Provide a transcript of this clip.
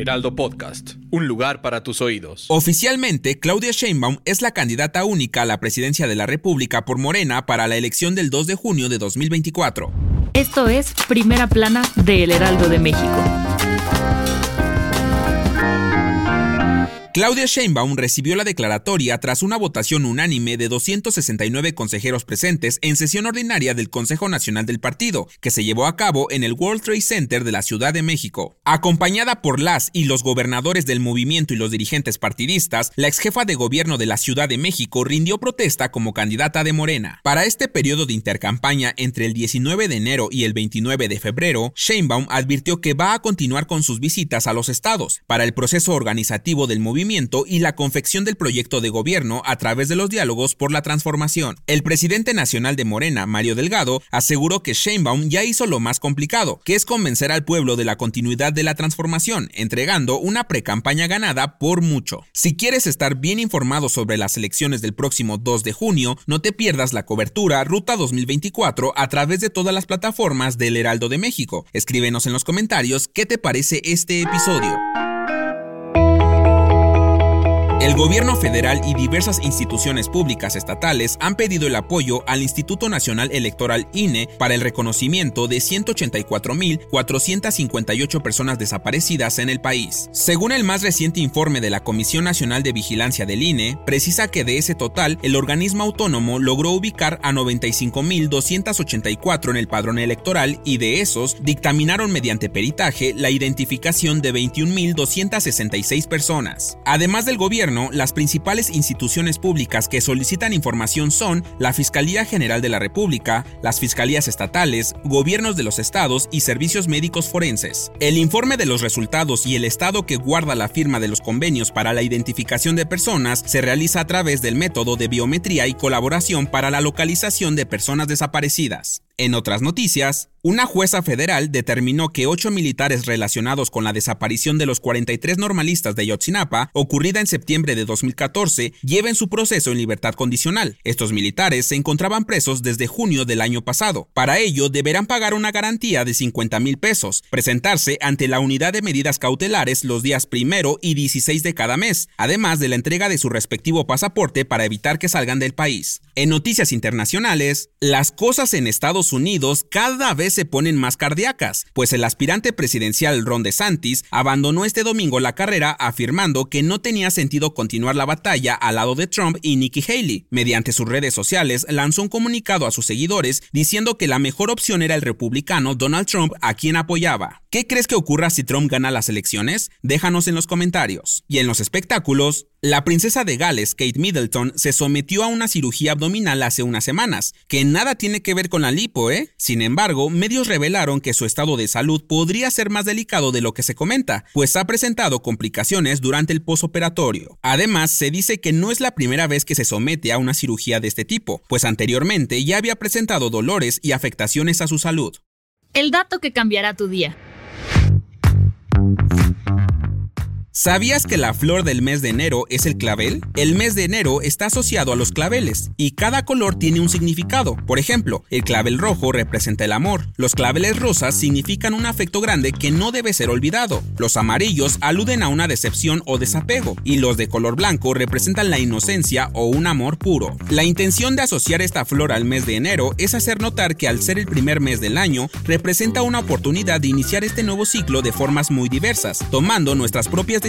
Heraldo Podcast, un lugar para tus oídos. Oficialmente, Claudia Sheinbaum es la candidata única a la presidencia de la República por Morena para la elección del 2 de junio de 2024. Esto es Primera Plana de El Heraldo de México. Claudia Sheinbaum recibió la declaratoria tras una votación unánime de 269 consejeros presentes en sesión ordinaria del Consejo Nacional del Partido, que se llevó a cabo en el World Trade Center de la Ciudad de México. Acompañada por las y los gobernadores del movimiento y los dirigentes partidistas, la exjefa de gobierno de la Ciudad de México rindió protesta como candidata de Morena. Para este periodo de intercampaña entre el 19 de enero y el 29 de febrero, Sheinbaum advirtió que va a continuar con sus visitas a los estados para el proceso organizativo del movimiento y la confección del proyecto de gobierno a través de los diálogos por la transformación. El presidente nacional de Morena, Mario Delgado, aseguró que Sheinbaum ya hizo lo más complicado, que es convencer al pueblo de la continuidad de la transformación, entregando una precampaña ganada por mucho. Si quieres estar bien informado sobre las elecciones del próximo 2 de junio, no te pierdas la cobertura Ruta 2024 a través de todas las plataformas del Heraldo de México. Escríbenos en los comentarios qué te parece este episodio. El gobierno federal y diversas instituciones públicas estatales han pedido el apoyo al Instituto Nacional Electoral INE para el reconocimiento de 184.458 personas desaparecidas en el país. Según el más reciente informe de la Comisión Nacional de Vigilancia del INE, precisa que de ese total, el organismo autónomo logró ubicar a 95.284 en el padrón electoral y de esos dictaminaron mediante peritaje la identificación de 21.266 personas. Además del gobierno, las principales instituciones públicas que solicitan información son la Fiscalía General de la República, las fiscalías estatales, gobiernos de los estados y servicios médicos forenses. El informe de los resultados y el estado que guarda la firma de los convenios para la identificación de personas se realiza a través del método de biometría y colaboración para la localización de personas desaparecidas. En otras noticias, una jueza federal determinó que ocho militares relacionados con la desaparición de los 43 normalistas de Yotzinapa, ocurrida en septiembre de 2014, lleven su proceso en libertad condicional. Estos militares se encontraban presos desde junio del año pasado. Para ello, deberán pagar una garantía de 50 mil pesos, presentarse ante la unidad de medidas cautelares los días primero y 16 de cada mes, además de la entrega de su respectivo pasaporte para evitar que salgan del país. En noticias internacionales, las cosas en Estados Unidos cada vez se ponen más cardíacas, pues el aspirante presidencial Ron DeSantis abandonó este domingo la carrera afirmando que no tenía sentido continuar la batalla al lado de Trump y Nikki Haley. Mediante sus redes sociales lanzó un comunicado a sus seguidores diciendo que la mejor opción era el republicano Donald Trump a quien apoyaba. ¿Qué crees que ocurra si Trump gana las elecciones? Déjanos en los comentarios. Y en los espectáculos, la princesa de Gales, Kate Middleton, se sometió a una cirugía abdominal hace unas semanas, que nada tiene que ver con la lipo, ¿eh? Sin embargo, medios revelaron que su estado de salud podría ser más delicado de lo que se comenta, pues ha presentado complicaciones durante el posoperatorio. Además, se dice que no es la primera vez que se somete a una cirugía de este tipo, pues anteriormente ya había presentado dolores y afectaciones a su salud. El dato que cambiará tu día. ¿Sabías que la flor del mes de enero es el clavel? El mes de enero está asociado a los claveles y cada color tiene un significado. Por ejemplo, el clavel rojo representa el amor, los claveles rosas significan un afecto grande que no debe ser olvidado, los amarillos aluden a una decepción o desapego y los de color blanco representan la inocencia o un amor puro. La intención de asociar esta flor al mes de enero es hacer notar que al ser el primer mes del año representa una oportunidad de iniciar este nuevo ciclo de formas muy diversas, tomando nuestras propias